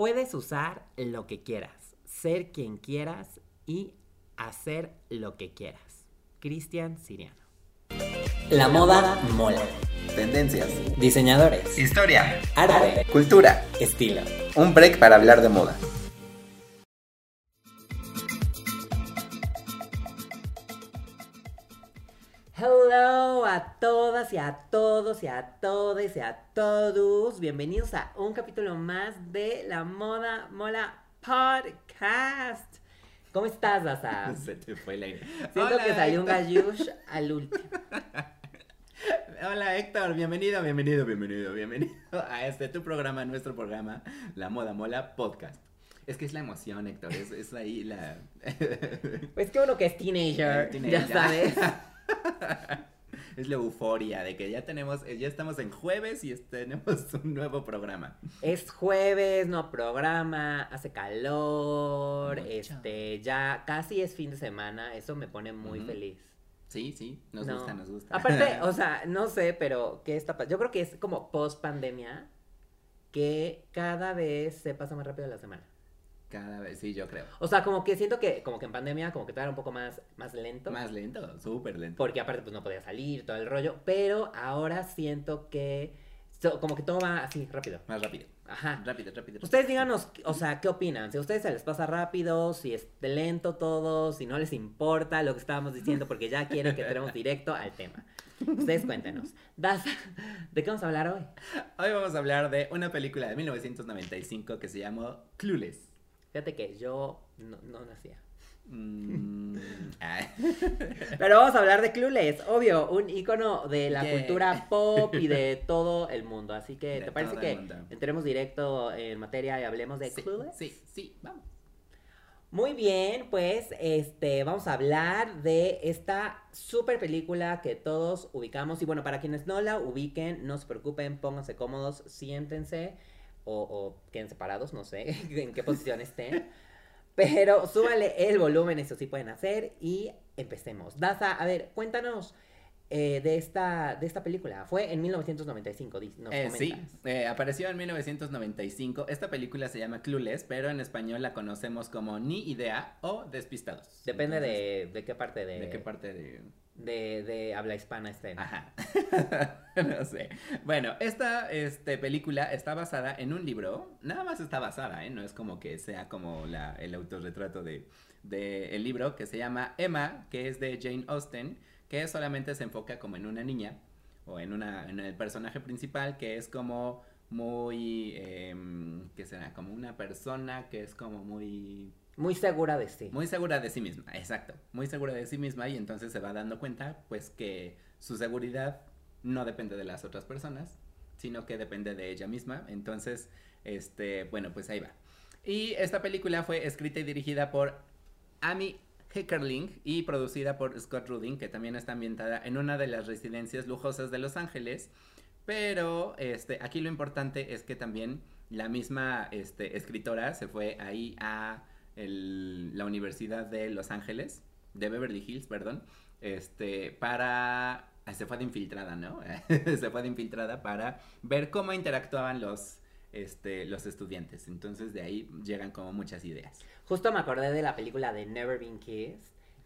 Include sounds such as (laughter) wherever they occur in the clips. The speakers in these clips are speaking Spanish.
Puedes usar lo que quieras, ser quien quieras y hacer lo que quieras. Cristian Siriano. La moda mola. Tendencias. Diseñadores. Historia. Arte. Cultura. Estilo. Un break para hablar de moda. Todas y a todos y a todes y a todos. Bienvenidos a un capítulo más de La Moda Mola Podcast. ¿Cómo estás, Daza? (laughs) Se te fue el aire. Siento Hola, que salió un Héctor. gallush al último. (laughs) Hola Héctor, bienvenido, bienvenido, bienvenido, bienvenido a este tu programa, nuestro programa, La Moda Mola Podcast. Es que es la emoción, Héctor, es, es ahí la... Pues que uno que es teenager, teenager. ya sabes. (laughs) es la euforia de que ya tenemos, ya estamos en jueves y tenemos (laughs) un nuevo programa. Es jueves, no programa, hace calor, Mucho. este, ya casi es fin de semana, eso me pone muy feliz. Sí, sí, nos No. gusta, nos gusta. Aparte, (laughs) o sea, no sé, pero ¿qué está pasando? Yo creo que es como post pandemia que cada vez se pasa más rápido la semana. Cada vez, sí, yo creo. O sea, como que siento que, como que en pandemia, como que todo era un poco más, más lento. Más lento, súper lento. Porque aparte, pues no podía salir, todo el rollo. Pero ahora siento que, so- como que todo va así, rápido. Más rápido. Ajá. Rápido, rápido. Ustedes díganos, o sea, ¿qué opinan? Si a ustedes se les pasa rápido, si es lento todo, si no les importa lo que estábamos diciendo porque ya quieren que entremos directo al tema. Ustedes cuéntenos. Daza, ¿de qué vamos a hablar hoy? Hoy vamos a hablar de una película de 1995 que se llamó Clueless. Fíjate que yo no, no nacía. Mm. (laughs) Pero vamos a hablar de Clueless, obvio, un icono de la Yeah. cultura pop y de (laughs) todo el mundo. Así que, De ¿te parece que mundo. entremos directo en materia y hablemos de sí, Clueless? sí, sí, vamos. Muy bien, pues este vamos a hablar de esta super película que todos ubicamos. Y bueno, para quienes no la ubiquen, no se preocupen, pónganse cómodos, siéntense o, queden separados, no sé (laughs) en qué posición estén. Pero súbale el volumen, eso sí pueden hacer. Y empecemos. Daza, a ver, cuéntanos eh, de, esta, de esta película. Fue en 1995, di- nos Eh, sí, eh, apareció en 1995. Esta película se llama Clueless, pero en español la conocemos como Ni Idea o Despistados. Depende Entonces, de, de qué parte de, de qué parte de, de, de habla hispana estén. Ajá. (laughs) no sé. Bueno, esta este, película está basada en un libro. Nada más está basada, ¿eh? No es como que sea como la, el autorretrato de, de el libro que se llama Emma, que es de Jane Austen, que solamente se enfoca como en una niña o en, una, en el personaje principal que es como muy, em, ¿qué será? Como una persona que es como muy Muy segura de sí. muy segura de sí misma, exacto. Muy segura de sí misma y entonces se va dando cuenta pues que su seguridad no depende de las otras personas, sino que depende de ella misma. Entonces, este, bueno, pues ahí va. Y esta película fue escrita y dirigida por Amy Heckerling y producida por Scott Rudin, que también está ambientada en una de las residencias lujosas de Los Ángeles. Pero este, aquí lo importante es que también la misma este, escritora se fue ahí a la Universidad de Los Ángeles, de Beverly Hills, perdón, este, para... Se fue de infiltrada, ¿no? (laughs) se fue de infiltrada para ver cómo interactuaban los, este, los estudiantes. Entonces de ahí llegan como muchas ideas. Justo me acordé de la película de Never Been Kissed.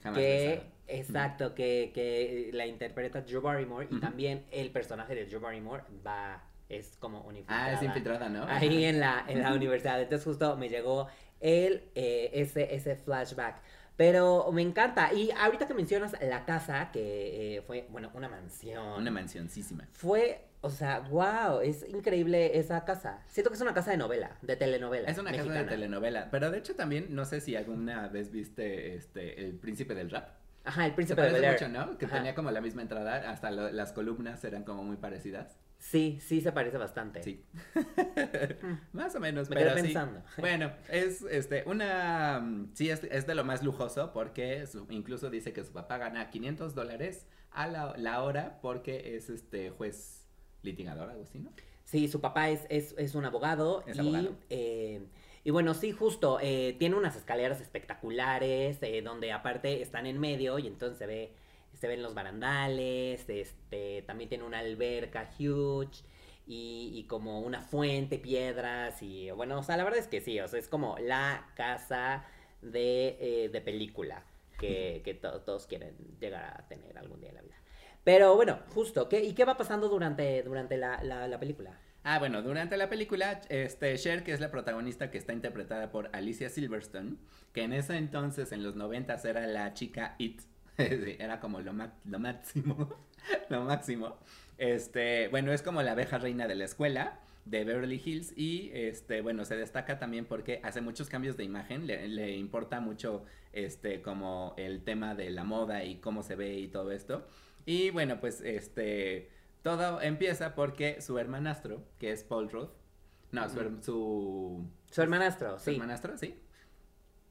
Jamás que, exacto, que, que la interpreta Drew Barrymore y también el personaje de Drew Barrymore va, es como una Ah, es infiltrada infiltrada, ¿no? Ahí en la, en la universidad. Entonces justo me llegó el, eh, ese, ese flashback. Pero me encanta. Y ahorita que mencionas la casa, que eh, fue, bueno, una mansión. Una mansioncísima. Fue, o sea, wow, es increíble esa casa. Siento que es una casa de novela, de telenovela. Es una casa mexicana. de telenovela. Pero de hecho también, no sé si alguna vez viste este El Príncipe del Rap. Ajá, el príncipe de parece Bel Air. mucho, ¿no? Que Ajá. tenía como la misma entrada, hasta lo- las columnas eran como muy parecidas. Sí, sí se parece bastante. Sí. Mm. (laughs) Más o menos, Me pero quedé sí. pensando. (laughs) Bueno, es este una mm, sí es, es de lo más lujoso porque su- incluso dice que su papá gana 500 dólares a la, la hora porque es este juez litigador, algo así, ¿no? Sí, su papá es, es, es un abogado. Es y, abogado. eh, y bueno, sí, justo, eh, tiene unas escaleras espectaculares, eh, donde aparte están en medio y entonces se ve, se ven los barandales, este, también tiene una alberca huge. y, y como una fuente, piedras y bueno, o sea, la verdad es que sí, o sea, es como la casa de, eh, de película que, que to- todos quieren llegar a tener algún día en la vida. Pero bueno, justo, ¿qué, ¿y qué va pasando durante, durante la, la, la película? Ah, bueno, durante la película, este, Cher, que es la protagonista que está interpretada por Alicia Silverstone, que en ese entonces, en los noventas, era la chica It, (laughs) era como lo, lo máximo, (laughs) lo máximo. Este, bueno, es como la abeja reina de la escuela de Beverly Hills y, este, bueno, se destaca también porque hace muchos cambios de imagen, le, le importa mucho, este, como el tema de la moda y cómo se ve y todo esto. Y bueno, pues, este, todo empieza porque su hermanastro, que es Paul Rudd, no, su, her- su, Su hermanastro, su sí. hermanastro, sí.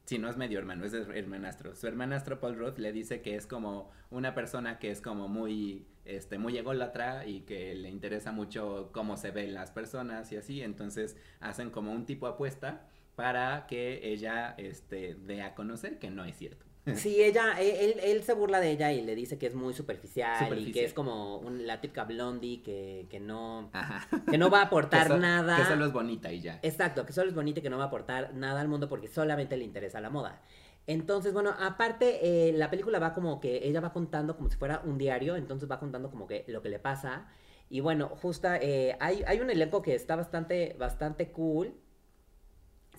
Sí, no es medio hermano, es her- hermanastro. Su hermanastro Paul Rudd le dice que es como una persona que es como muy, este, muy ególatra y que le interesa mucho cómo se ven las personas y así. Entonces hacen como un tipo apuesta para que ella, este, dé a conocer que no es cierto. (laughs) Sí, ella, e, él, él se burla de ella y le dice que es muy superficial, y que es como un- la típica blondie que, que no, Ajá. que no va a (laughs) aportar que so- nada. Que solo es bonita y ya. Exacto, que solo es bonita y que no va a aportar nada al mundo porque solamente le interesa la moda. Entonces, bueno, aparte, eh, la película va como que ella va contando como si fuera un diario, entonces va contando como que lo que le pasa. Y bueno, justo eh, hay, hay un elenco que está bastante, bastante cool.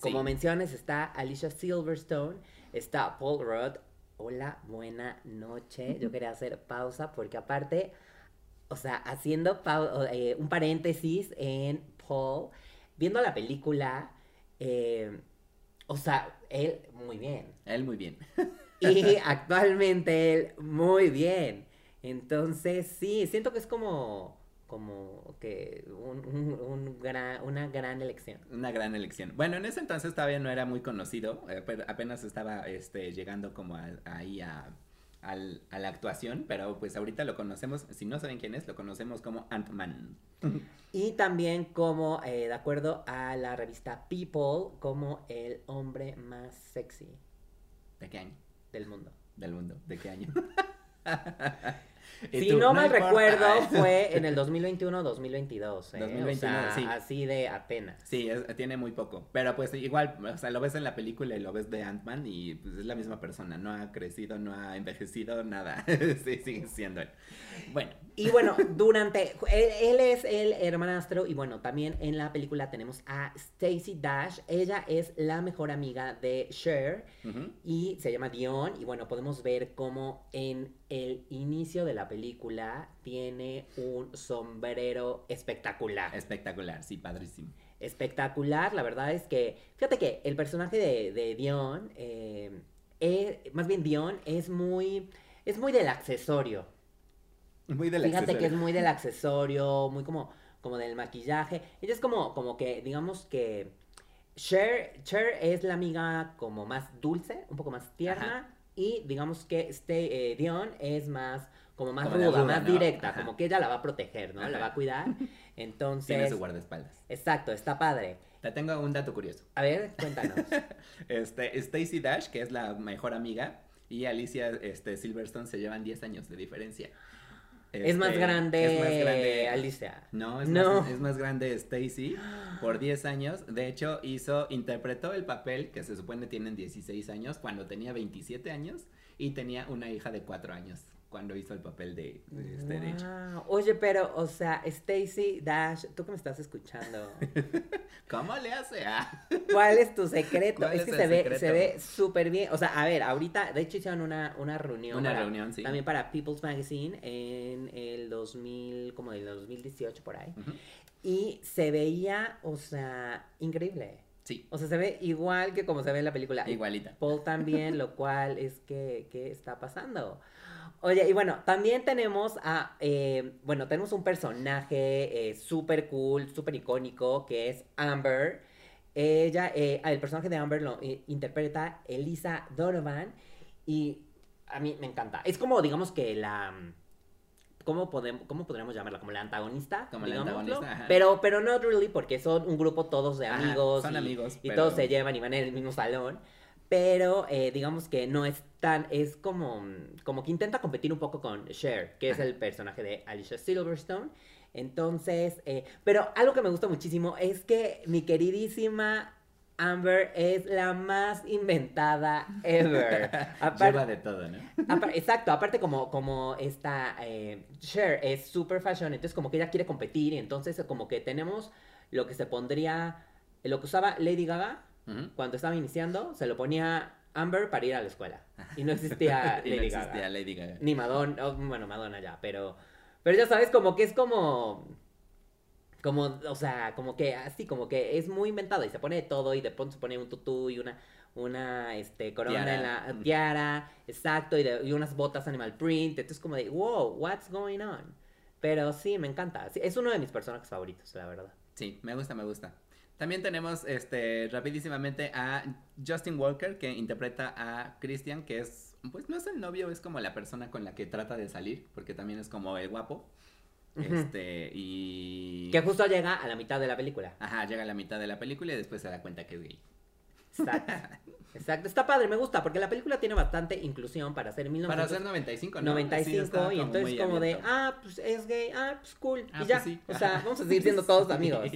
Como Sí. mencionas, está Alicia Silverstone, está Paul Rudd. Hola, buena noche. Yo quería hacer pausa porque aparte, o sea, haciendo eh, un paréntesis en Paul, viendo la película, eh, o sea, él muy bien. Él muy bien. Y (laughs) actualmente él muy bien. Entonces, sí, siento que es como, como que un, un- un gran, una gran elección. Una gran elección. Bueno, en ese entonces todavía no era muy conocido, eh, pero apenas estaba este, llegando como a- ahí a, al- a la actuación, pero pues ahorita lo conocemos, si no saben quién es, lo conocemos como Ant-Man. Y también como, eh, de acuerdo a la revista People, como el hombre más sexy ¿De qué año? del mundo. Del mundo. ¿De qué año? (laughs) Si tú, no mal importa. recuerdo, (laughs) fue en el 2021-2022. ¿eh? 2021, o sea, sí. así de apenas. Sí, es- tiene muy poco. Pero pues igual, o sea, lo ves en la película y lo ves de Ant-Man y pues, es la misma persona. No ha crecido, no ha envejecido, nada. (laughs) sí, sigue siendo él. Bueno, Y bueno, durante. Él, él es el hermanastro. Y bueno, también en la película tenemos a Stacy Dash. Ella es la mejor amiga de Cher. Y se llama Dion. Y bueno, podemos ver cómo en el inicio de la película tiene un sombrero espectacular. espectacular, sí, padrísimo. espectacular. La verdad es que, fíjate que el personaje de, de Dion, eh, es- más bien Dion, es muy, es muy del accesorio. Muy del Fíjate que es muy del accesorio, muy como, como del maquillaje. Ella es como, como que, digamos que Cher, Cher es la amiga como más dulce, un poco más tierna. Y digamos que este eh, Dion es más como más Como ruda, ruda, más ¿no? directa, Ajá. como que ella la va a proteger, ¿no? La Ajá. va a cuidar. Entonces, (laughs) Tiene su guardaespaldas. exacto, está padre. Te tengo un dato curioso. A ver, cuéntanos. (laughs) Este, Stacy Dash, que es la mejor amiga, y Alicia este, Silverstone se llevan 10 años de diferencia. Es más Este, grande, es más grande Alicia. No, es, No. Más, es más grande Stacy por 10 años. De hecho, hizo, interpretó el papel que se supone tienen 16 años cuando tenía 27 años y tenía una hija de 4 años cuando hizo el papel de, de, este. Wow. Oye, pero, o sea, Stacy Dash, tú que me estás escuchando, (laughs) ¿Cómo le hace? Ah, ¿cuál es tu secreto? ¿Cuál es es que se ve, se ve súper bien. O sea, a ver, ahorita, de hecho hicieron una, una reunión. Una para- reunión, sí. También para People's Magazine en el 2000, como el 2018 por ahí. Y se veía, o sea, increíble. Sí, O sea, se ve igual que como se ve en la película. igualita. Paul también, lo cual es que, ¿qué está pasando? Oye, y bueno, también tenemos a, eh, bueno, tenemos un personaje eh, súper cool, súper icónico, que es Amber. Ella, eh, el personaje de Amber lo eh, interpreta Elisa Donovan y a mí me encanta. Es como, digamos que la... ¿Cómo, podemos, ¿Cómo podríamos llamarla? Como la antagonista. Como la antagonista, ajá. Pero, pero not really, porque son un grupo todos de Ajá, amigos. son y- amigos, Y pero- todos se llevan y van en el mismo salón. Pero eh, digamos que no es tan. Es como. Como que intenta competir un poco con Cher, que es el personaje de Alicia Silverstone. Entonces, eh, pero algo que me gusta muchísimo es que mi queridísima Amber es la más inventada (laughs) ever. Apar- Lleva de todo, ¿no? Apar- exacto, aparte como, como esta eh, Cher es super fashion, entonces como que ella quiere competir y entonces como que tenemos lo que se pondría, lo que usaba Lady Gaga Ujú. cuando estaba iniciando, se lo ponía Amber para ir a la escuela. Y no existía (laughs) Y no Lady existía Gaga. Lady Gaga. Ni Madonna, oh, bueno, Madonna ya, pero, pero ya sabes, como que es como, como, o sea, como que así, como que es muy inventado y se pone de todo y de pronto se pone un tutú y una, una, este, corona Tiara. en la tiara, exacto, y, de- y unas botas animal print, entonces como de, wow, what's going on? Pero sí, me encanta, sí, es uno de mis personajes favoritos, la verdad. Sí, me gusta, me gusta. También tenemos, este, rapidísimamente a Justin Walker, que interpreta a Christian, que es, pues no es el novio, es como la persona con la que trata de salir, porque también es como el guapo. Este, y... Que justo llega a la mitad de la película. Ajá, llega a la mitad de la película y después se da cuenta que es gay. Exacto. (laughs) Exacto. Está padre, me gusta, porque la película tiene bastante inclusión para ser 1900. Para ser 95, ¿no? 95 Sí, y entonces como de, ah, pues es gay, ah, pues cool, Ah, y ya, pues sí. o sea, vamos a seguir siendo (laughs) todos amigos.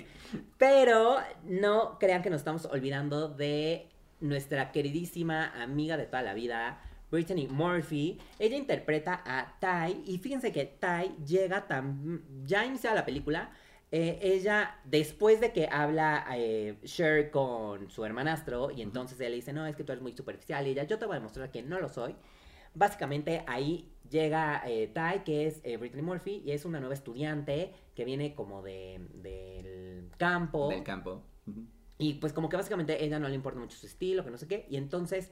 Pero no crean que nos estamos olvidando de nuestra queridísima amiga de toda la vida, Brittany Murphy. Ella interpreta a Ty y fíjense que Ty llega tan... ya iniciada la película, eh, ella, después de que habla eh, Cher con su hermanastro, y entonces él le dice, no, es que tú eres muy superficial, y ella, yo te voy a demostrar que no lo soy. Básicamente ahí llega eh, Ty, que es eh, Brittany Murphy, y es una nueva estudiante que viene como de, del campo. Del campo. Y pues como que básicamente ella no le importa mucho su estilo, que no sé qué. Y entonces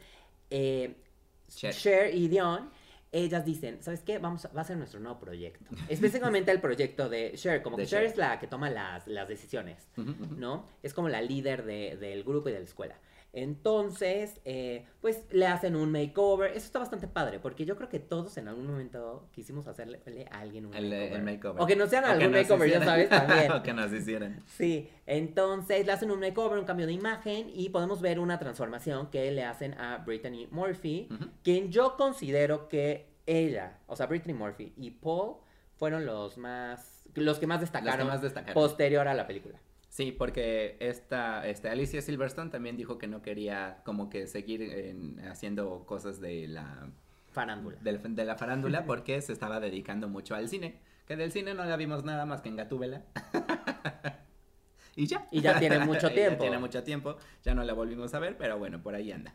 Cher. Cher y Dion, ellas dicen, ¿sabes qué? Vamos a, va a ser nuestro nuevo proyecto. (laughs) Específicamente el proyecto de Cher, como De que Cher, Cher. es la que toma las, las decisiones. ¿no? Es como la líder de- del grupo y de la escuela. Entonces, eh, pues le hacen un makeover. Eso está bastante padre, porque yo creo que todos en algún momento quisimos hacerle a alguien un El, makeover. el makeover. O que no sean O algún makeover, ya sabes, también. (laughs) o que nos hicieran. Sí, entonces le hacen un makeover, un cambio de imagen y podemos ver una transformación que le hacen a Brittany Murphy, quien yo considero que ella, o sea, Brittany Murphy y Paul fueron los más, los que más destacaron. posterior a la película. Sí, porque esta, este, Alicia Silverstone también dijo que no quería como que seguir en- haciendo cosas de la, Farándula. de la farándula (laughs) porque se estaba dedicando mucho al cine. Que del cine no la vimos nada más que en Gatúbela. (laughs) y ya. Y ya tiene mucho (laughs) tiempo. Ya tiene mucho tiempo. Ya no la volvimos a ver, pero bueno, por ahí anda.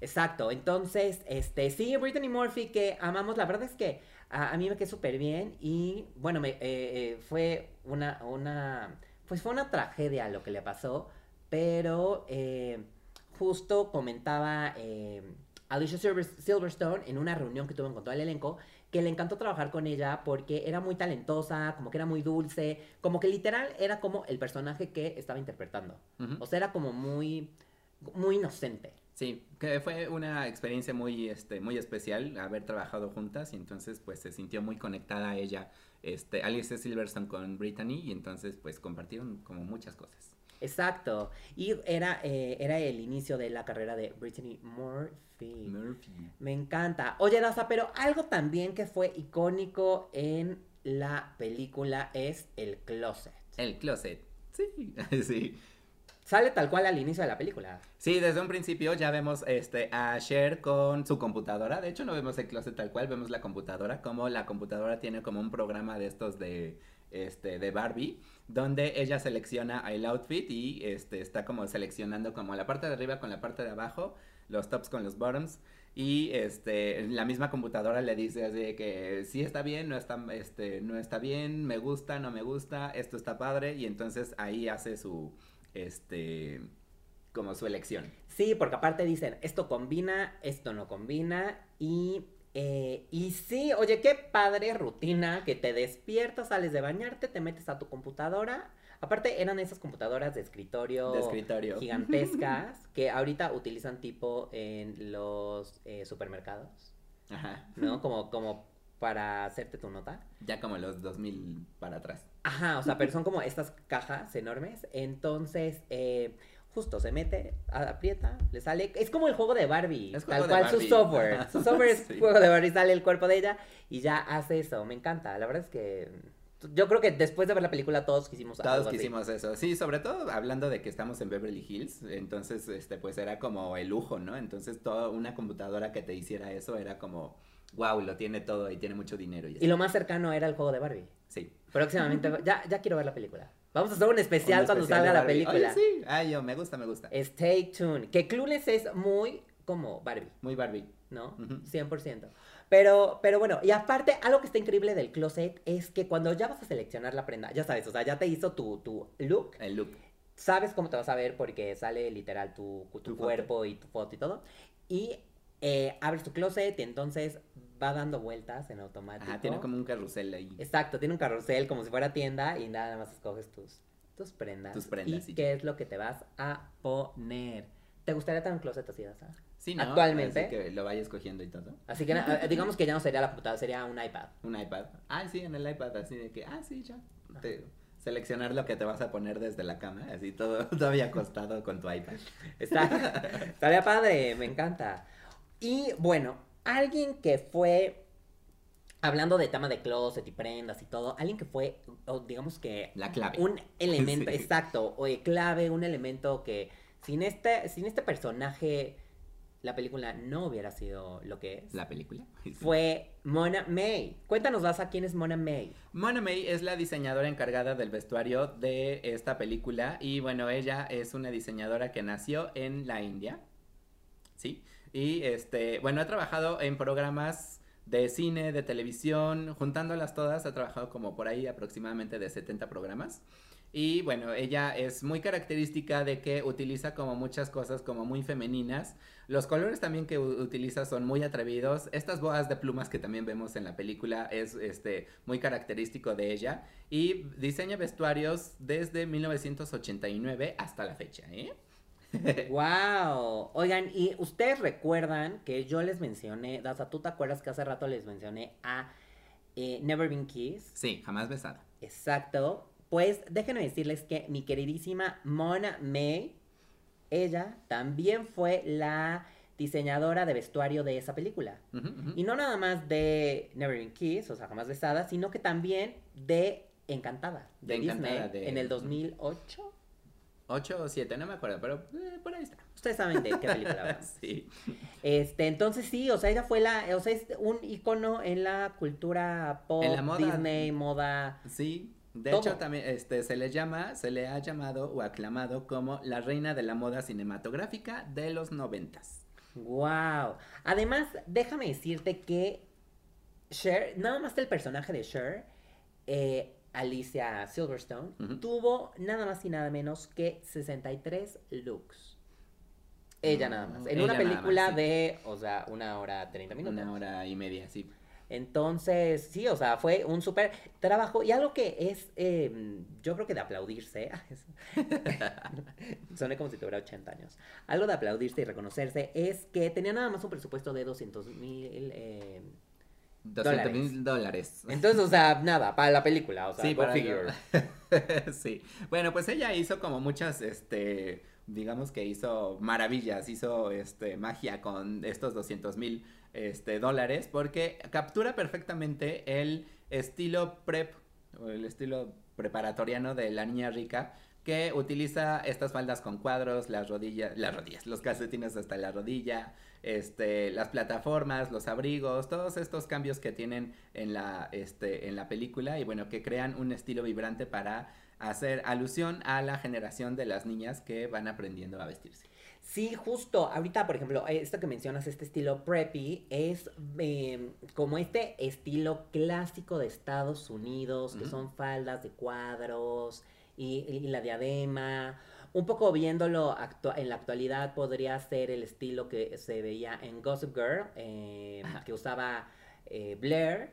Exacto, entonces, este, sí, Brittany Murphy que amamos, la verdad es que a, a mí me quedó súper bien y bueno, me, eh, eh, fue una, una, pues fue una tragedia lo que le pasó, pero eh, justo comentaba eh, Alicia Silver- Silverstone en una reunión que tuvo con todo el elenco que le encantó trabajar con ella porque era muy talentosa, como que era muy dulce, como que literal era como el personaje que estaba interpretando, o sea, era como muy, muy inocente. Sí, que fue una experiencia muy, este, muy especial haber trabajado juntas y entonces pues se sintió muy conectada a ella, este, Alice Silverstone con Brittany y entonces pues compartieron como muchas cosas. Exacto. Y era, eh, era el inicio de la carrera de Brittany Murphy. Murphy. Me encanta. Oye, Daza, pero algo también que fue icónico en la película es el closet. El closet. Sí, (laughs) sí. Sale tal cual al inicio de la película. Sí, desde un principio ya vemos este, a Cher con su computadora. De hecho, no vemos el closet tal cual, vemos la computadora. Como la computadora tiene como un programa de estos de, este, de Barbie, donde ella selecciona el outfit y este, está como seleccionando como la parte de arriba con la parte de abajo, los tops con los bottoms. Y este, la misma computadora le dice así que sí está bien, no está, este, no está bien, me gusta, no me gusta, esto está padre. Y entonces ahí hace su, este, como su elección. Sí, porque aparte dicen, esto combina, esto no combina. Y, eh, y sí, oye, qué padre rutina que te despiertas, sales de bañarte, te metes a tu computadora. Aparte eran esas computadoras de escritorio. De escritorio. gigantescas (laughs) que ahorita utilizan tipo en los eh, supermercados, Ajá. ¿no? (laughs) Como, como para hacerte tu nota. Ya como los 2000 para atrás. Ajá, o sea, pero son como estas cajas enormes. Entonces, eh, justo se mete, aprieta, le sale. Es como el juego de Barbie. Es tal cual su software. Su software es (laughs) Sí. juego de Barbie, sale el cuerpo de ella y ya hace eso. Me encanta. La verdad es que Yo creo que después de ver la película todos quisimos Todos algo así. quisimos eso. Sí, sobre todo hablando de que estamos en Beverly Hills, entonces, este, pues era como el lujo, ¿no? Entonces, toda una computadora que te hiciera eso era como, wow, lo tiene todo y tiene mucho dinero. Y, Y lo más cercano era el juego de Barbie. Sí. Próximamente, ya, ya quiero ver la película. Vamos a hacer un especial Un cuando especial salga de la película. Oye, sí. Ay, yo, me gusta, me gusta. Stay tuned. Que Clueless es muy como Barbie, Muy Barbie. ¿no? Ujú. 100%. Pero, pero bueno, y aparte, algo que está increíble del closet es que cuando ya vas a seleccionar la prenda, ya sabes, o sea, ya te hizo tu, tu look, El look. sabes cómo te vas a ver porque sale literal tu, tu, Tu foto. cuerpo y tu foto y todo. Y eh, abres tu closet y entonces va dando vueltas en automático. Ajá, tiene como un carrusel ahí. Exacto, tiene un carrusel como si fuera tienda y nada más escoges tus, tus prendas. Tus prendas, Y sí. qué es lo que te vas a poner. ¿Te gustaría tener un closet así, Dasa? Sí, ¿no? Actualmente. Así que lo vaya escogiendo y todo. Así que eh, digamos que ya no sería la computadora, sería un iPad. Un iPad. Ah, sí, en el iPad, así de que, ah, sí, ya. Te- seleccionar lo que te vas a poner desde la cama, así todo (laughs) todavía acostado con tu iPad. Está, (laughs) estaría padre, me encanta. Y bueno, alguien que fue, hablando de tema de closet y prendas y todo, alguien que fue, digamos que La clave. un elemento, (laughs) Sí. exacto, o clave, un elemento que sin este, sin este personaje la película no hubiera sido lo que es. La película. (laughs) Fue Mona May. Cuéntanos, Daza, quién es Mona May. Mona May es la diseñadora encargada del vestuario de esta película y bueno, ella es una diseñadora que nació en la India, ¿sí? Y este, bueno, ha trabajado en programas de cine, de televisión, juntándolas todas, ha trabajado como por ahí aproximadamente de 70 programas. Y bueno, ella es muy característica de que utiliza como muchas cosas como muy femeninas. Los colores también que utiliza son muy atrevidos. Estas boas de plumas que también vemos en la película es este muy característico de ella y diseña vestuarios desde 1989 hasta la fecha, ¿eh? (laughs) wow. Oigan, y ustedes recuerdan que yo les mencioné, Daza, ¿tú te acuerdas que hace rato les mencioné a eh, Never Been Kissed? Sí, jamás besada. Exacto. Pues déjenme decirles que mi queridísima Mona May, ella también fue la diseñadora de vestuario de esa película. Y no nada más de Never Been Kissed, o sea, jamás besada, sino que también de Encantada, de, De Disney, Encantada, de- en el 2008. Ocho o siete, no me acuerdo, pero eh, por ahí está. Ustedes saben de qué (laughs) película hablamos. sí. Este, entonces sí, o sea, ella fue la, o sea, es un icono en la cultura pop, En la moda. Disney, moda. Sí, de Todo. hecho también este se le llama, se le ha llamado o aclamado como la reina de la moda cinematográfica de los noventas. Wow. Además, déjame decirte que Cher, nada más el personaje de Cher, eh, Alicia Silverstone, tuvo nada más y nada menos que 63 looks. Ella Mm, nada más. En ella una más, película sí. de, o sea, una hora 30 minutos. Una hora y media, sí. Entonces, sí, o sea, fue un súper trabajo y algo que es, eh, yo creo que de aplaudirse, (laughs) soné como si tuviera 80 años, algo de aplaudirse y reconocerse es que tenía nada más un presupuesto de 200 mil, eh, 200 mil dólares. entonces, o sea, nada, para la película, o sea, Sí, para figure. (laughs) sí. Bueno, pues ella hizo como muchas, este, digamos que hizo maravillas, hizo, este, magia con estos 200 mil, este, dólares, porque captura perfectamente el estilo prep, o el estilo preparatoriano de la niña rica, que utiliza estas faldas con cuadros, las rodillas, las rodillas, los calcetines hasta la rodilla, este, las plataformas, los abrigos, todos estos cambios que tienen en la, este, en la película y bueno, que crean un estilo vibrante para hacer alusión a la generación de las niñas que van aprendiendo a vestirse. Sí, justo. Ahorita, por ejemplo, esto que mencionas, este estilo preppy, es eh, como este estilo clásico de Estados Unidos, que son faldas de cuadros y, y la diadema. Un poco viéndolo en la actualidad, podría ser el estilo que se veía en Gossip Girl, eh, que usaba eh, Blair.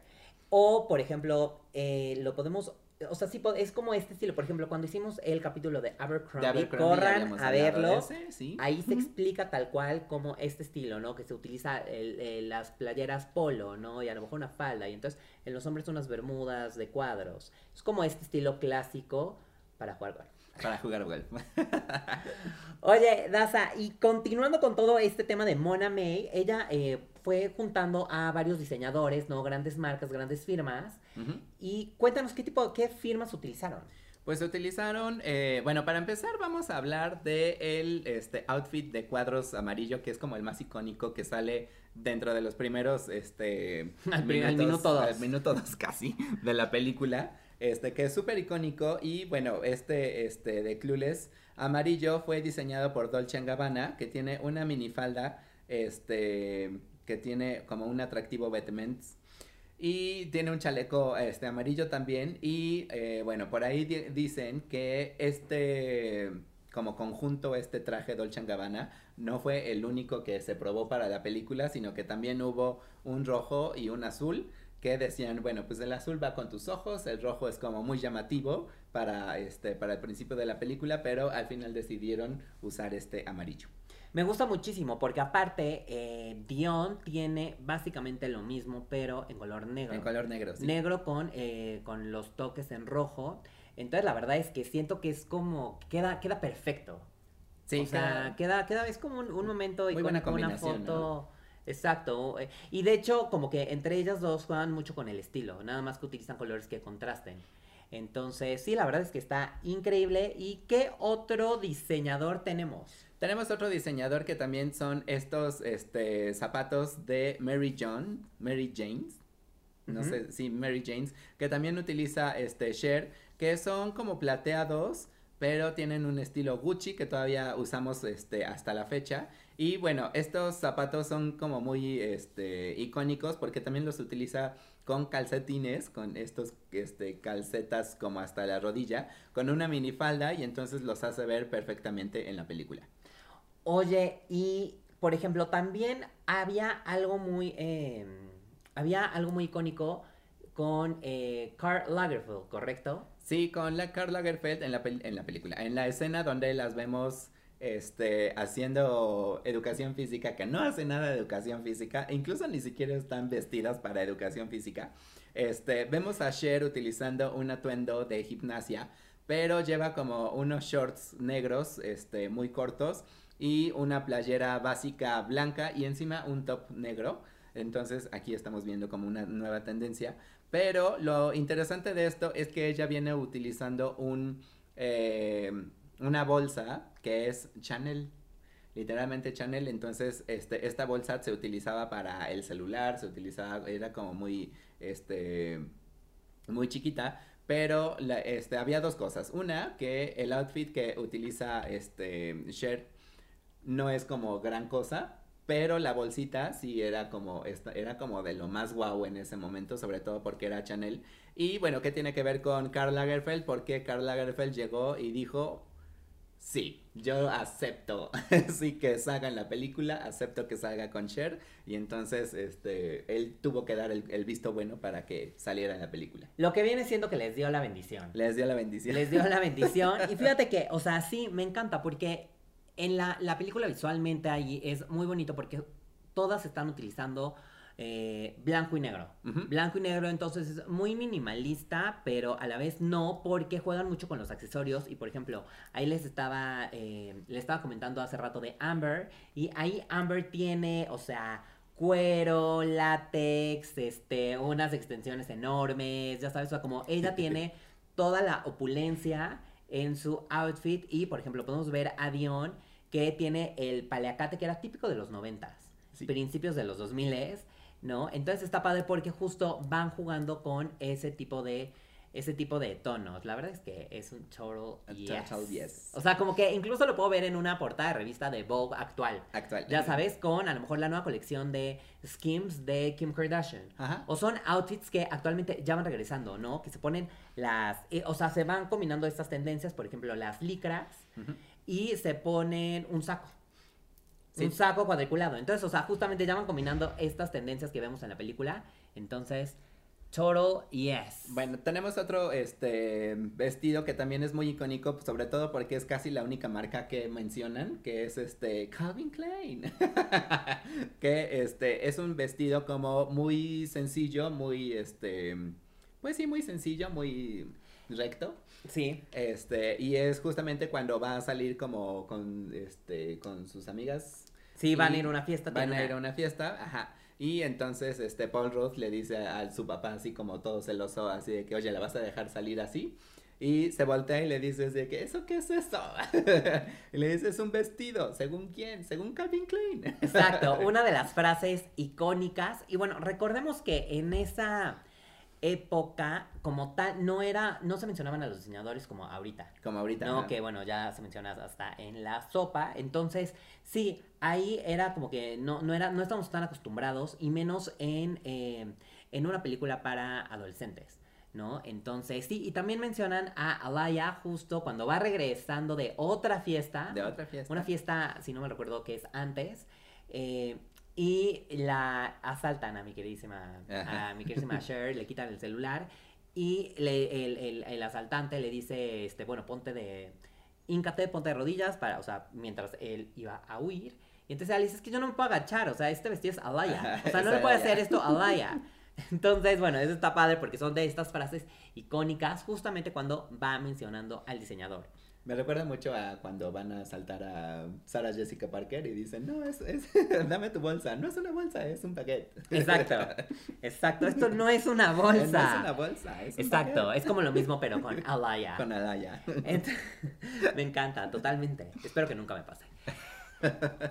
O, por ejemplo, eh, lo podemos... O sea, sí, es como este estilo. Por ejemplo, cuando hicimos el capítulo de Abercrombie, De Abercrombie ya corran a verlo. ese, sí. Ahí se explica tal cual como este estilo, ¿no? Que se utiliza el- el- las playeras polo, ¿no? Y a lo mejor una falda. Y entonces en los hombres unas bermudas de cuadros. Es como este estilo clásico para jugar golf. Para jugar golf. (laughs) Oye, Daza, y continuando con todo este tema de Mona May, ella eh, fue juntando a varios diseñadores, ¿no? Grandes marcas, grandes firmas. Y cuéntanos qué tipo, qué firmas utilizaron. Pues utilizaron, eh, bueno, para empezar vamos a hablar de el este, outfit de cuadros amarillo, que es como el más icónico que sale dentro de los primeros, este... (laughs) Al, minuto dos. Al minuto dos casi, de la película, este, que es súper icónico y bueno, este, este, de Clueless amarillo fue diseñado por Dolce Gabbana, que tiene una minifalda, este, que tiene como un atractivo vêtement y tiene un chaleco este, amarillo también. Y eh, bueno, por ahí dicen que este como conjunto, este traje Dolce Gabbana, no fue el único que se probó para la película, sino que también hubo un rojo y un azul que decían, bueno, pues el azul va con tus ojos, el rojo es como muy llamativo para este para el principio de la película, pero al final decidieron usar este amarillo. Me gusta muchísimo porque aparte eh, Dion tiene básicamente lo mismo pero en color negro. En color negro, sí. Negro con, eh, con los toques en rojo. Entonces la verdad es que siento que es como, queda, queda perfecto. Sí, o sea, queda, queda, es como un, momento y con, una foto. Exacto. Y de hecho, como que entre ellas dos juegan mucho con el estilo, nada más que utilizan colores que contrasten. Entonces, sí, la verdad es que está increíble. ¿Y qué otro diseñador tenemos? Tenemos otro diseñador que también son estos este, zapatos de Mary John, Mary James. No sé, sí, Mary James, que también utiliza este Cher, que son como plateados, pero tienen un estilo Gucci que todavía usamos este hasta la fecha. Y bueno, estos zapatos son como muy este icónicos porque también los utiliza con calcetines, con estos este, calcetas como hasta la rodilla, con una minifalda y entonces los hace ver perfectamente en la película. Oye, y por ejemplo, también había algo muy. Em, había algo muy icónico con eh, Karl Lagerfeld, ¿correcto? Sí, con la Karl Lagerfeld en la, en la película. En la escena donde las vemos este, haciendo educación física, que no hace nada de educación física, incluso ni siquiera están vestidas para educación física. Este, vemos a Cher utilizando un atuendo de gimnasia, pero lleva como unos shorts negros, este, muy cortos y una playera básica blanca y encima un top negro. Entonces aquí estamos viendo como una nueva tendencia. Pero lo interesante de esto es que ella viene utilizando un, eh, una bolsa que es Chanel. Literalmente Chanel, entonces este, esta bolsa se utilizaba para el celular, se utilizaba, era como muy, este, muy chiquita, pero este, había dos cosas. Una, que el outfit que utiliza este, Cher no es como gran cosa, pero la bolsita sí era como, era como de lo más guau en ese momento, sobre todo porque era Chanel. Y bueno, ¿qué tiene que ver con Karl Lagerfeld? Porque Karl Lagerfeld llegó y dijo, sí, yo acepto, (laughs) sí que salga en la película, acepto que salga con Cher. Y entonces, este, él tuvo que dar el, el, visto bueno para que saliera en la película. Lo que viene siendo que les dio la bendición. Les dio la bendición. Les dio la bendición. (laughs) y fíjate que, o sea, sí, me encanta porque en la, película visualmente ahí es muy bonito porque todas están utilizando eh, blanco y negro. Blanco y negro, entonces es muy minimalista, pero a la vez no, porque juegan mucho con los accesorios. Y por ejemplo, ahí les estaba, eh, les estaba comentando hace rato de Amber. Y ahí Amber tiene, o sea, cuero, látex, este, unas extensiones enormes, ya sabes, o sea, como ella tiene toda la opulencia en su outfit. Y por ejemplo, podemos ver a Dion que tiene el paleacate que era típico de los noventas, principios de los 2000 ¿no? Entonces está padre porque justo van jugando con ese tipo de ese tipo de tonos. La verdad es que es un total, yes. O sea, como que incluso lo puedo ver en una portada de revista de Vogue actual. Actual. Ya sabes, con a lo mejor la nueva colección de Skims de Kim Kardashian. Ajá. O son outfits que actualmente ya van regresando, ¿no? Que se ponen las... Eh, o sea, se van combinando estas tendencias, por ejemplo, las licras y se ponen un saco. Un saco cuadriculado. Entonces, o sea, justamente ya van combinando estas tendencias que vemos en la película. Entonces, total yes. Bueno, tenemos otro este vestido que también es muy icónico, sobre todo porque es casi la única marca que mencionan, que es este Calvin Klein. (laughs) que este es un vestido como muy sencillo, muy este pues sí, muy sencillo, muy recto. Sí. Este, y es justamente cuando va a salir como con, este, con sus amigas. Sí, van a ir a una fiesta. Van a ir a una fiesta, ajá. Y entonces este Paul Roth le dice a, su papá así como todo celoso, así de que, oye, ¿la vas a dejar salir así? Y se voltea y le dice de que, ¿eso qué es eso? (laughs) y le dice, es un vestido. ¿Según quién? Según Calvin Klein. Exacto, (laughs) una de las frases icónicas. Y bueno, recordemos que en esa época, como tal, no era, no se mencionaban a los diseñadores como ahorita. Como ahorita. No, que bueno, ya se menciona hasta en la sopa. Entonces, sí, ahí era como que no, no era, no estamos tan acostumbrados, y menos en, eh, en una película para adolescentes. ¿no? Entonces, sí, y también mencionan a Alaya justo cuando va regresando de otra fiesta. De otra fiesta. Una fiesta, si no me recuerdo, que es antes. Eh, y la asaltan a mi queridísima, a mi queridísima (laughs) Cher, le quitan el celular y le, el, el, el, asaltante le dice, este, bueno, ponte de, íncate, ponte de rodillas, para, o sea, mientras él iba a huir. Y entonces él dice, es que yo no me puedo agachar, o sea, este vestido es Alaya, o sea, no le puede hacer esto a (laughs) Alaya. Entonces, bueno, eso está padre porque son de estas frases icónicas justamente cuando va mencionando al diseñador. Me recuerda mucho a cuando van a saltar a Sarah Jessica Parker y dicen, no, es, es (laughs) dame tu bolsa. No es una bolsa, es un paquete. Exacto, exacto. Esto no es una bolsa. (laughs) No es una bolsa, es un Exacto, es como lo mismo pero con (laughs) Alaya. Con Alaya. me encanta, totalmente. Espero que nunca me pase.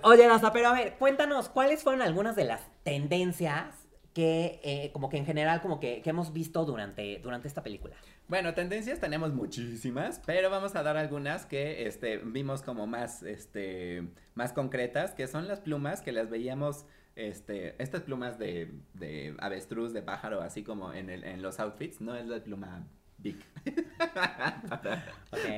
Oye, Nasa, pero a ver, cuéntanos, ¿cuáles fueron algunas de las tendencias que, eh, como que en general, como que, que hemos visto durante, durante esta película? Bueno, tendencias tenemos muchísimas, pero vamos a dar algunas que este, vimos como más, este, más concretas, que son las plumas que las veíamos, este, estas plumas de, de avestruz, de pájaro, así como en, el, en los outfits, no es la pluma big (laughs) para,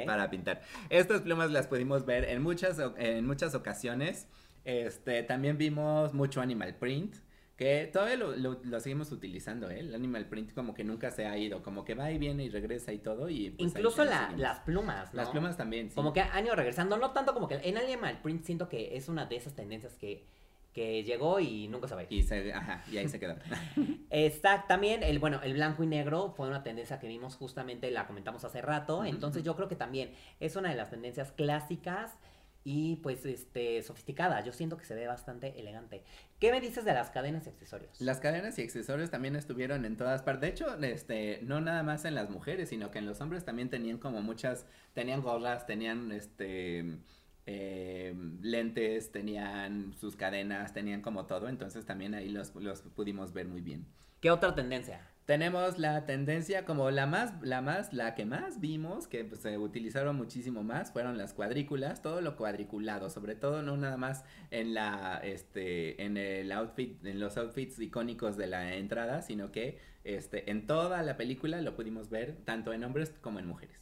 para, pintar. Estas plumas las pudimos ver en muchas, en muchas ocasiones. Este, también vimos mucho animal print. Que todavía lo, lo, seguimos utilizando, ¿eh? El animal print como que nunca se ha ido, como que va y viene y regresa y todo. y pues, Incluso las plumas, ¿no? Las plumas también, sí. Como que han ido regresando, no tanto como que en animal print siento que es una de esas tendencias que, que llegó y nunca se va a ir. Y, se, ajá, y ahí se quedó. (laughs) (laughs) Está también, el, bueno, el blanco y negro fue una tendencia que vimos justamente, la comentamos hace rato, entonces yo creo que también es una de las tendencias clásicas y pues este sofisticada. Yo siento que se ve bastante elegante. ¿Qué me dices de las cadenas y accesorios? Las cadenas y accesorios también estuvieron en todas partes. De hecho, este, no nada más en las mujeres, sino que en los hombres también tenían como muchas, tenían gorras, tenían este eh, lentes, tenían sus cadenas, tenían como todo. Entonces también ahí los, los pudimos ver muy bien. ¿Qué otra tendencia? Tenemos la tendencia como la más, la más, la que más vimos, que pues, se utilizaron muchísimo más, fueron las cuadrículas, todo lo cuadriculado, sobre todo no nada más en la, este, en el outfit, en los outfits icónicos de la entrada, sino que, este, en toda la película lo pudimos ver, tanto en hombres como en mujeres.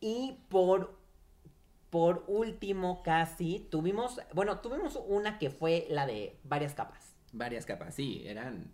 Y por, por último, casi, tuvimos, bueno, tuvimos una que fue la de varias capas. Varias capas, sí, eran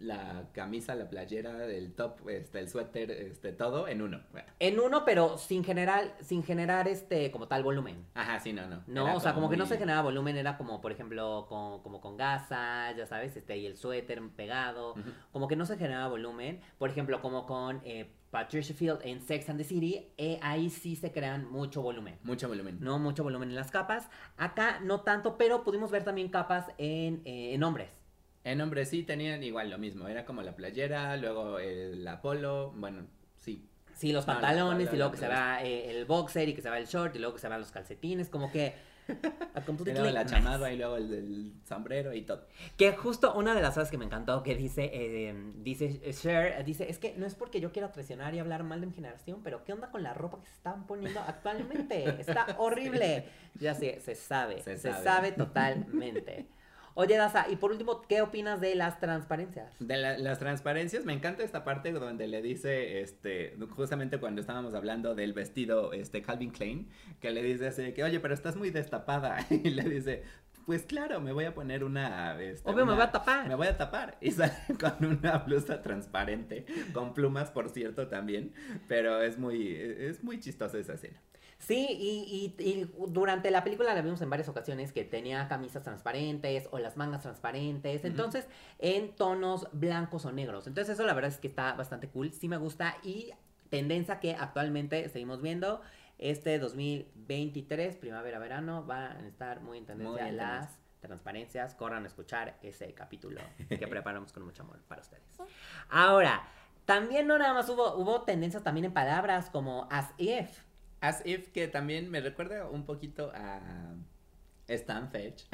la camisa, la playera, el top, este, el suéter, este, todo en uno. En uno, pero sin generar, sin generar este, como tal volumen. Ajá, sí, no, no. No, o sea, como, que no se generaba volumen, era como, por ejemplo, con, como con gasa, ya sabes, este, y el suéter pegado, como que no se generaba volumen. Por ejemplo, como con eh, Patricia Field en Sex and the City, eh, ahí sí se crean mucho volumen. Mucho volumen. No, mucho volumen en las capas. Acá no tanto, pero pudimos ver también capas en, eh, en hombres. En hombres sí tenían igual lo mismo, era como la playera, luego el polo, bueno, sí. Sí, los pantalones, y luego que se va eh, el boxer, y que se va el short, y luego que se van los calcetines, como que... (laughs) y luego la chamada, y luego el, sombrero y todo. Que justo una de las cosas que me encantó, que dice, eh, dice Cher, dice, es que no es porque yo quiera presionar y hablar mal de mi generación, pero ¿qué onda con la ropa que se están poniendo actualmente? Está (laughs) horrible. Ya sé, se sabe, se, se sabe totalmente. Oye, Daza, y por último, ¿qué opinas de las transparencias? De las transparencias, me encanta esta parte donde le dice, este, justamente cuando estábamos hablando del vestido, este, Calvin Klein, que le dice así, que, oye, pero estás muy destapada, (laughs) y le dice, pues claro, me voy a poner una... Este, Obvio, me voy a tapar. Me voy a tapar. Y (laughs) sale con una blusa transparente, con plumas, por cierto, también, pero es muy, es muy chistosa esa escena. Sí, y, y, durante la película la vimos en varias ocasiones que tenía camisas transparentes o las mangas transparentes, entonces en tonos blancos o negros. Entonces eso la verdad es que está bastante cool, sí me gusta y tendencia que actualmente seguimos viendo. Este 2023, primavera-verano, van a estar muy en tendencia las transparencias, corran a escuchar ese capítulo que (laughs) preparamos con mucho amor para ustedes. Ahora, también no nada más hubo, hubo tendencias también en palabras como as if. As if que también me recuerda un poquito a Stan Fetch.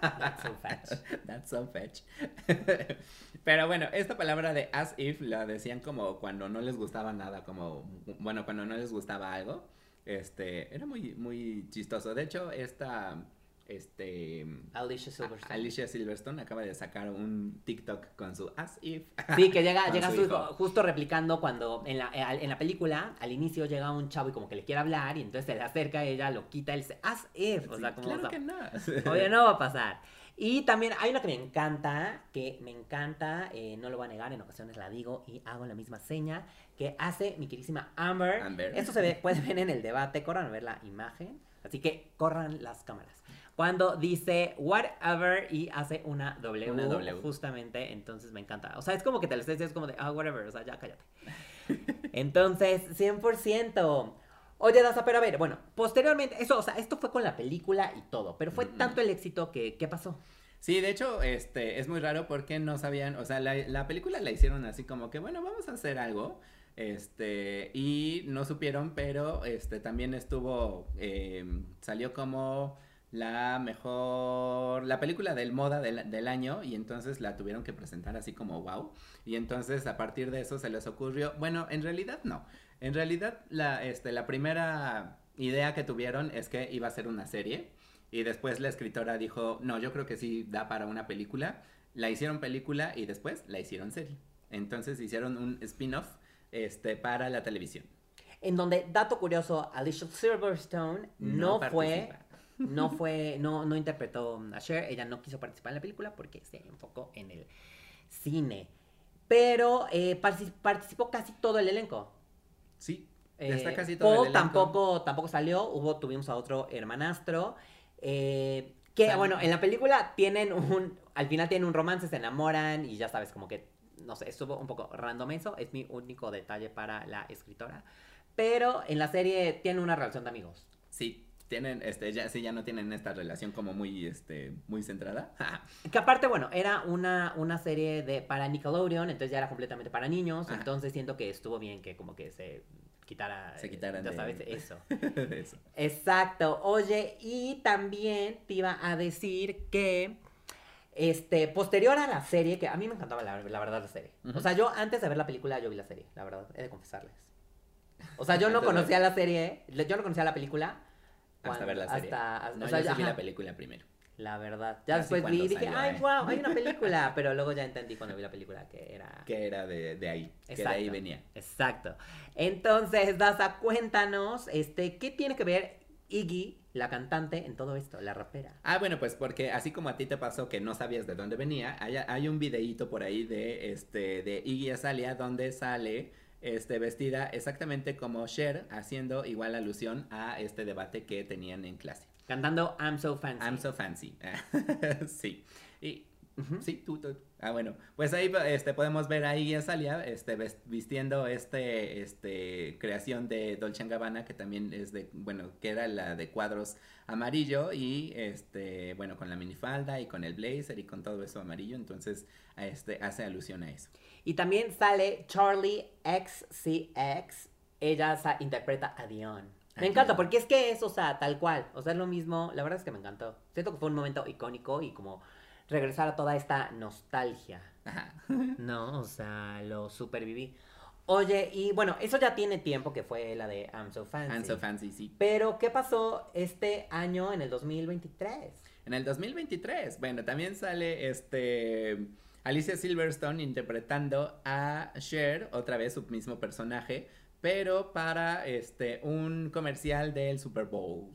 That's so fetch. (laughs) That's so fetch. (laughs) Pero bueno, esta palabra de as if la decían como cuando no les gustaba nada, como, bueno, cuando no les gustaba algo. Este, era muy, muy chistoso. De hecho, esta este Alicia Silverstone. Alicia Silverstone acaba de sacar un TikTok con su as if. Sí, que llega, (laughs) llega su justo replicando cuando en la, eh, en la película, al inicio llega un chavo y como que le quiere hablar y entonces se le acerca, ella lo quita, él dice, as if, o Sí, sea, como, claro que no. (laughs) Obvio, no va a pasar. Y también hay una que me encanta, que me encanta, eh, no lo voy a negar, en ocasiones la digo y hago la misma seña que hace mi queridísima Amber. Amber. Esto se ve, puede ver en el debate, corran a ver la imagen, así que corran las cámaras. Cuando dice whatever y hace una W, Una W. justamente, entonces me encanta. O sea, es como que te lo estés es como de, ah, whatever, o sea, ya cállate. (laughs) Entonces, 100%. Oye, Daza, pero a ver, bueno, posteriormente, eso, o sea, esto fue con la película y todo, pero fue tanto el éxito que, ¿qué pasó? Sí, de hecho, este, es muy raro porque no sabían, o sea, la, la película la hicieron así como que, bueno, vamos a hacer algo, este, y no supieron, pero, este, también estuvo, eh, salió como la mejor, la película del moda del, del año, y entonces la tuvieron que presentar así como wow, y entonces a partir de eso se les ocurrió, bueno, en realidad no, en realidad la, este, la primera idea que tuvieron es que iba a ser una serie, y después la escritora dijo, no, yo creo que sí da para una película. La hicieron película y después la hicieron serie. Entonces hicieron un spin-off este, para la televisión. En donde, dato curioso, Alicia Silverstone no, fue, participa. No fue, no, no interpretó a Cher, ella no quiso participar en la película porque se enfocó en el cine. Pero eh, partici- participó casi todo el elenco. Sí, Eh, está casi todo Paul el elenco. tampoco, tampoco salió, hubo, tuvimos a otro hermanastro. eh, que Sal- bueno, en la película tienen un. Al final tienen un romance, se enamoran y ya sabes, como que. No sé, estuvo un poco random eso. Es mi único detalle para la escritora. Pero en la serie tienen una relación de amigos. Sí, tienen, este, ya, sí, ya no tienen esta relación como muy, este, muy centrada. (laughs) Que aparte, bueno, era una, una serie de para Nickelodeon, entonces ya era completamente para niños. Ajá. Entonces siento que estuvo bien que como que se quitara. Se quitaran Ya de- sabes, (laughs) eso. Eso. Exacto. Oye, y también te iba a decir que, este, posterior a la serie, que a mí me encantaba la, la verdad la serie. O sea, yo antes de ver la película, yo vi la serie, la verdad, he de confesarles. O sea, yo (laughs) no de- conocía la serie, yo no conocía la película. Hasta ver la serie. Hasta, hasta- No, o sea, yo sí vi la película primero. la verdad. Ya Así después vi y dije, salió, ay, eh. wow, hay una (laughs) película. Pero luego ya entendí cuando vi la película que era... Que era de, de ahí. Que de ahí venía. Exacto. Entonces, Daza, cuéntanos, este, ¿qué tiene que ver Iggy, la cantante, en todo esto, la rapera? Ah, bueno, pues porque así como a ti te pasó que no sabías de dónde venía, hay, hay un videíto por ahí de este de Iggy Azalea donde sale este vestida exactamente como Cher haciendo igual alusión a este debate que tenían en clase. Cantando I'm So Fancy. I'm so fancy. (laughs) sí. Y sí, tú, tú. Ah, bueno, pues ahí este podemos ver a Iggy Azalea este vistiendo este este creación de Dolce Gabbana que también es de bueno, que era la de cuadros amarillo y este bueno, con la minifalda y con el blazer y con todo eso amarillo, entonces este hace alusión a eso. Y también sale Charlie XCX. Ella interpreta a Dion. A Me encanta, porque es que es, o sea, tal cual. O sea, es lo mismo. La verdad es que me encantó. Siento que fue un momento icónico y como regresar a toda esta nostalgia. Ajá. (laughs) No, o sea, lo superviví. Oye, y bueno, eso ya tiene tiempo que fue la de I'm So Fancy. I'm so fancy, sí. Pero, ¿qué pasó este año en el 2023? En el 2023, bueno, también sale este Alicia Silverstone interpretando a Cher, otra vez su mismo personaje, pero para este un comercial del Super Bowl.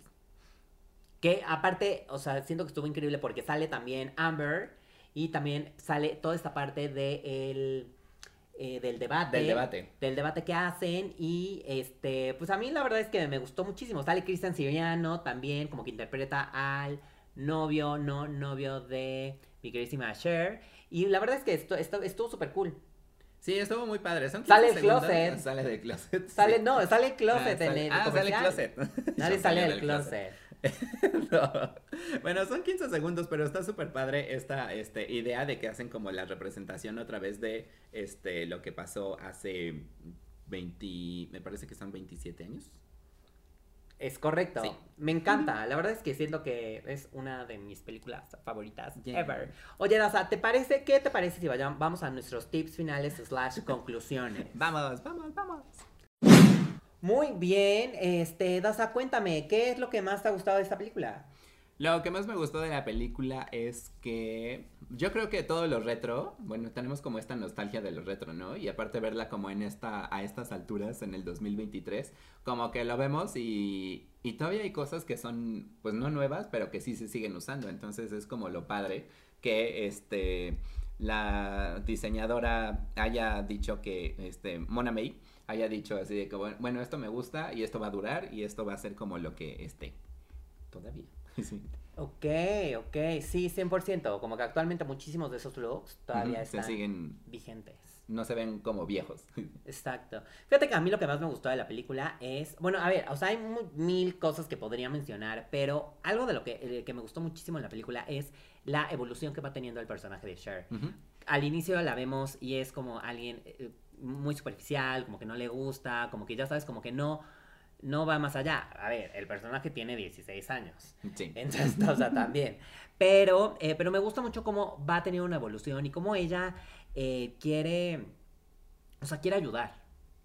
Que aparte, o sea, siento que estuvo increíble porque sale también Amber y también sale toda esta parte de el, eh, del debate. Del debate. Del debate que hacen y este, pues a mí la verdad es que me gustó muchísimo. Sale Cristian Siriano también, como que interpreta al novio, no novio de mi queridísima Cher. Y la verdad es que esto, esto estuvo súper cool. Sí, estuvo muy padre. Son Sale 15 el segundos. closet. Sale del closet. Sale, sí. no, sale Closet Ah, en sale- el ah, sale comercial. closet. Nadie (laughs) sale del closet. (laughs) No. Bueno, son 15 segundos, pero está súper padre esta este, idea de que hacen como la representación otra vez de este, lo que pasó hace 20, me parece que son 27 años. Es correcto. Sí. Me encanta. La verdad es que siento que es una de mis películas favoritas Yeah. ever. Oye, Daza, ¿te parece? ¿Qué te parece si vayamos, vamos a nuestros tips finales slash conclusiones? Vamos, vamos, vamos. Muy bien. Este, Daza, cuéntame, ¿qué es lo que más te ha gustado de esta película? Lo que más me gustó de la película es que yo creo que todo lo retro, bueno, tenemos como esta nostalgia de lo retro, ¿no? Y aparte verla como en esta, a estas alturas en el 2023, como que lo vemos y, y todavía hay cosas que son, pues no nuevas, pero que sí se siguen usando. Entonces es como lo padre que este la diseñadora haya dicho que este Mona May haya dicho así de que bueno, esto me gusta y esto va a durar y esto va a ser como lo que esté todavía. (laughs) Sí. Ok, ok, sí, 100%. Como que actualmente muchísimos de esos looks todavía están siguen, vigentes. no se ven como viejos. (laughs) Exacto. Fíjate que a mí lo que más me gustó de la película es, bueno, a ver, o sea, hay mil cosas que podría mencionar, pero algo de lo que, eh, que me gustó muchísimo en la película es la evolución que va teniendo el personaje de Cher. Al inicio la vemos y es como alguien eh, muy superficial, como que no le gusta, como que ya sabes, como que no, no va más allá. A ver, el personaje tiene 16 años. Sí. Entonces, (laughs) o sea, también. Pero, eh, pero me gusta mucho cómo va teniendo una evolución y cómo ella eh, quiere, o sea, quiere ayudar,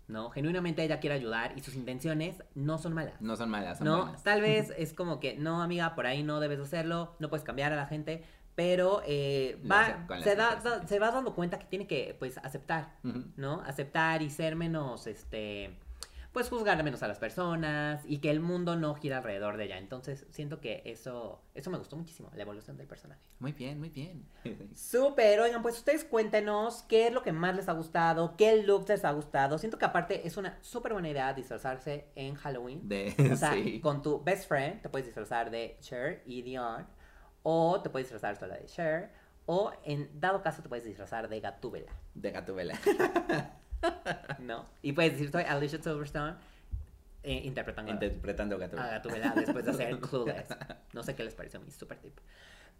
¿no? Genuinamente ella quiere ayudar y sus intenciones no son malas. No son malas, son No, buenas. tal vez (laughs) es como que, no, amiga, por ahí no debes hacerlo, no puedes cambiar a la gente, pero eh, va, se, da- se va dando cuenta que tiene que, pues, aceptar. ¿no? Aceptar y ser menos, este, pues, juzgar menos a las personas y que el mundo no gira alrededor de ella. Entonces, siento que eso, eso me gustó muchísimo, la evolución del personaje. Muy bien, muy bien. (laughs) Súper, oigan, pues ustedes cuéntenos qué es lo que más les ha gustado, qué look les ha gustado. Siento que aparte es una súper buena idea disfrazarse en Halloween. De, O (laughs) sea, sí. con tu best friend te puedes disfrazar de Cher y Dion. O te puedes disfrazar sola de Cher. O en dado caso te puedes disfrazar de Gatúbela, De Gatubela. (laughs) ¿no? Y puedes decir, soy Alicia Silverstone eh, interpretando a- Interpretando a Gatubela. Gatúbela después de hacer (laughs) Clueless. No sé qué les pareció mi super tip.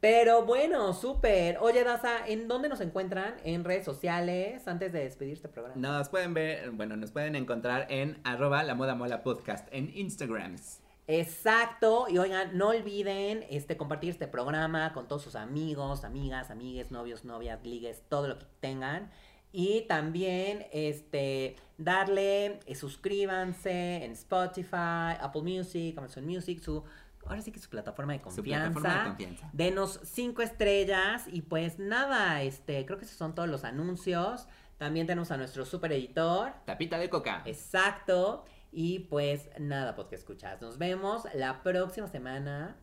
Pero bueno, súper. Oye, Daza, ¿en dónde nos encuentran? En redes sociales, antes de despedir este programa. Nos pueden ver, bueno, nos pueden encontrar en arroba la moda mola podcast en Instagrams. Exacto, y oigan, no olviden este, compartir este programa con todos sus amigos, amigas, amigues, novios, novias, ligues, todo lo que tengan. Y también este, darle, eh, suscríbanse en Spotify, Apple Music, Amazon Music, su, ahora sí que su plataforma de Su confianza. plataforma de confianza. Denos cinco estrellas y pues nada, este, creo que esos son todos los anuncios. También tenemos a nuestro super editor. Tapita de coca. Exacto. Y pues nada, podcast escuchas. Nos vemos la próxima semana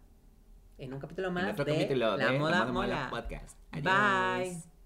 en un capítulo más en otro de capítulo La de Moda La Moda Mola Mola. Podcast. Bye. Adiós.